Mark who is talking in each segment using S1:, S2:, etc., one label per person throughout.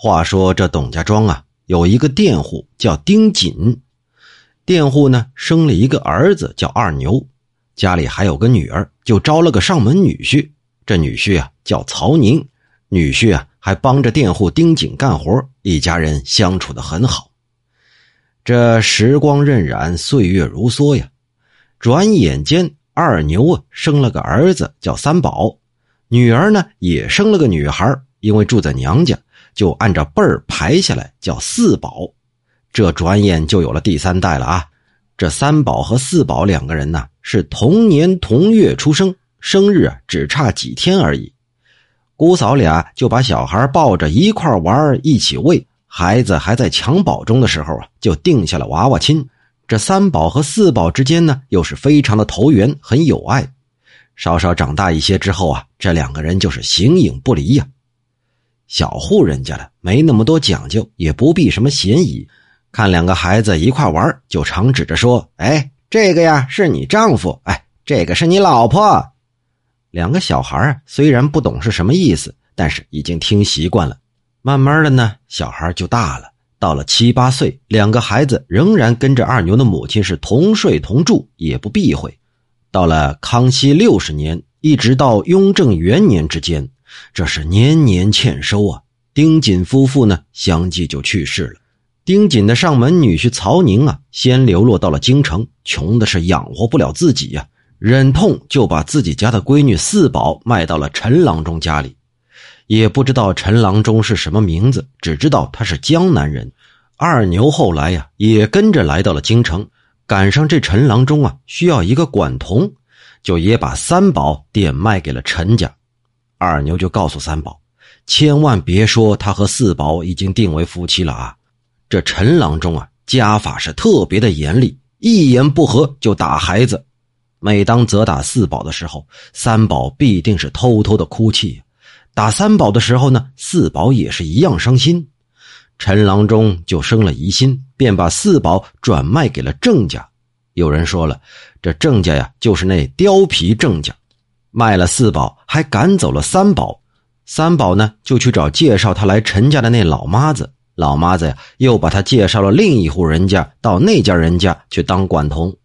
S1: 话说这董家庄啊，有一个佃户叫丁锦，佃户呢生了一个儿子叫二牛，家里还有个女儿，就招了个上门女婿。这女婿啊叫曹宁，女婿啊还帮着佃户丁锦干活，一家人相处的很好。这时光荏苒，岁月如梭呀，转眼间二牛啊生了个儿子叫三宝，女儿呢也生了个女孩，因为住在娘家。就按照辈儿排下来，叫四宝。这转眼就有了第三代了啊！这三宝和四宝两个人呢，是同年同月出生，生日啊只差几天而已。姑嫂俩就把小孩抱着一块玩，一起喂。孩子还在襁褓中的时候啊，就定下了娃娃亲。这三宝和四宝之间呢，又是非常的投缘，很有爱。稍稍长大一些之后啊，这两个人就是形影不离呀。小户人家的没那么多讲究，也不避什么嫌疑。看两个孩子一块玩，就常指着说：“哎，这个呀是你丈夫，哎，这个是你老婆。”两个小孩，虽然不懂是什么意思，但是已经听习惯了。慢慢的呢，小孩就大了，到了七八岁，两个孩子仍然跟着二牛的母亲是同睡同住，也不避讳。到了康熙六十年，一直到雍正元年之间。这是年年欠收啊！丁锦夫妇呢，相继就去世了。丁锦的上门女婿曹宁啊，先流落到了京城，穷的是养活不了自己呀，忍痛就把自己家的闺女四宝卖到了陈郎中家里。也不知道陈郎中是什么名字，只知道他是江南人。二牛后来呀，也跟着来到了京城，赶上这陈郎中啊需要一个管童，就也把三宝典卖给了陈家。二牛就告诉三宝：“千万别说他和四宝已经定为夫妻了啊！这陈郎中啊，家法是特别的严厉，一言不合就打孩子。每当责打四宝的时候，三宝必定是偷偷的哭泣；打三宝的时候呢，四宝也是一样伤心。陈郎中就生了疑心，便把四宝转卖给了郑家。有人说了，这郑家呀，就是那貂皮郑家。”卖了四宝，还赶走了三宝。三宝呢，就去找介绍他来陈家的那老妈子。老妈子呀，又把他介绍了另一户人家，到那家人家去当管童。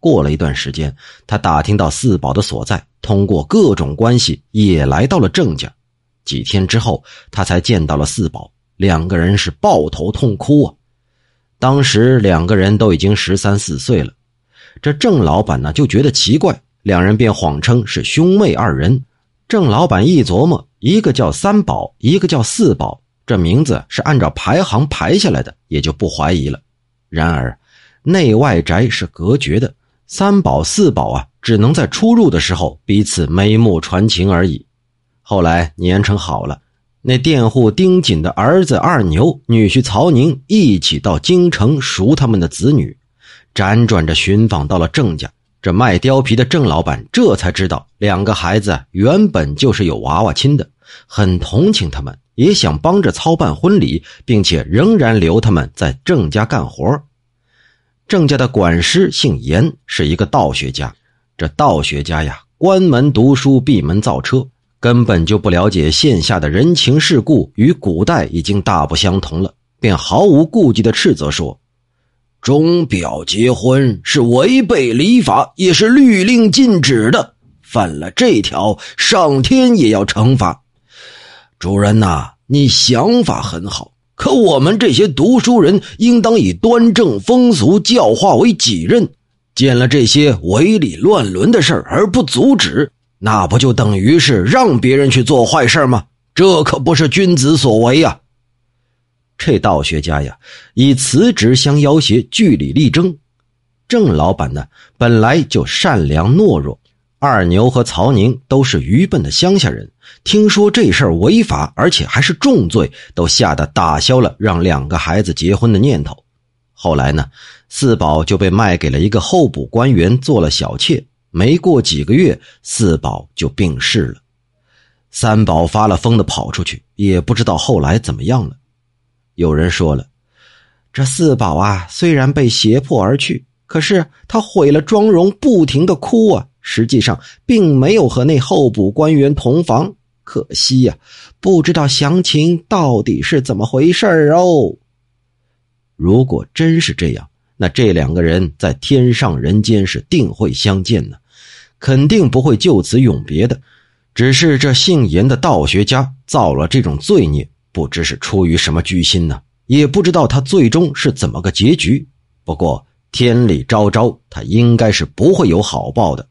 S1: 过了一段时间，他打听到四宝的所在，通过各种关系也来到了郑家。几天之后，他才见到了四宝，两个人是抱头痛哭啊。当时两个人都已经十三四岁了，这郑老板呢就觉得奇怪。两人便谎称是兄妹二人。郑老板一琢磨，一个叫三宝，一个叫四宝，这名字是按照排行排下来的，也就不怀疑了。然而，内外宅是隔绝的，三宝四宝啊，只能在出入的时候彼此眉目传情而已。后来年成好了，那佃户丁锦的儿子二牛、女婿曹宁一起到京城赎他们的子女，辗转着寻访到了郑家。这卖貂皮的郑老板这才知道，两个孩子原本就是有娃娃亲的，很同情他们，也想帮着操办婚礼，并且仍然留他们在郑家干活。郑家的管师姓严，是一个道学家。这道学家呀，关门读书，闭门造车，根本就不了解线下的人情世故，与古代已经大不相同了，便毫无顾忌的斥责说。钟表结婚是违背礼法，也是律令禁止的。犯了这条，上天也要惩罚。主人呐，你想法很好，可我们这些读书人应当以端正风俗教化为己任。见了这些违礼乱伦的事儿而不阻止，那不就等于是让别人去做坏事吗？这可不是君子所为呀。这道学家呀，以辞职相要挟，据理力争。郑老板呢，本来就善良懦弱，二牛和曹宁都是愚笨的乡下人，听说这事儿违法，而且还是重罪，都吓得打消了让两个孩子结婚的念头。后来呢，四宝就被卖给了一个候补官员做了小妾。没过几个月，四宝就病逝了。三宝发了疯的跑出去，也不知道后来怎么样了。有人说了，这四宝啊，虽然被胁迫而去，可是他毁了妆容，不停的哭啊。实际上并没有和那候补官员同房，可惜呀，不知道详情到底是怎么回事儿哦。如果真是这样，那这两个人在天上人间是定会相见呢，肯定不会就此永别的。只是这姓严的道学家造了这种罪孽，不知是出于什么居心呢？也不知道他最终是怎么个结局。不过天理昭昭，他应该是不会有好报的。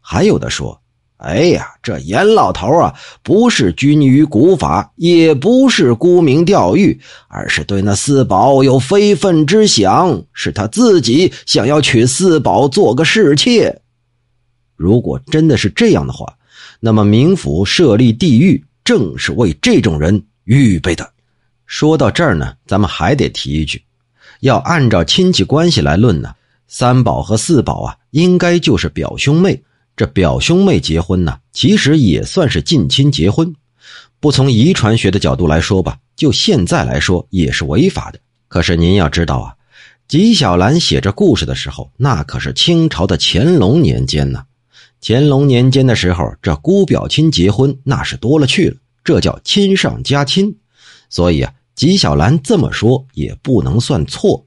S1: 还有的说：“哎呀，这严老头啊，不是拘泥于古法，也不是沽名钓誉，而是对那四宝有非分之想，是他自己想要娶四宝做个侍妾。如果真的是这样的话。”那么，冥府设立地狱，正是为这种人预备的。说到这儿呢，咱们还得提一句：要按照亲戚关系来论呢，三宝和四宝啊，应该就是表兄妹。这表兄妹结婚呢，其实也算是近亲结婚。不从遗传学的角度来说吧，就现在来说也是违法的。可是您要知道啊，纪晓岚写这故事的时候，那可是清朝的乾隆年间呢。乾隆年间的时候，这姑表亲结婚那是多了去了，这叫亲上加亲。所以啊，纪晓岚这么说也不能算错。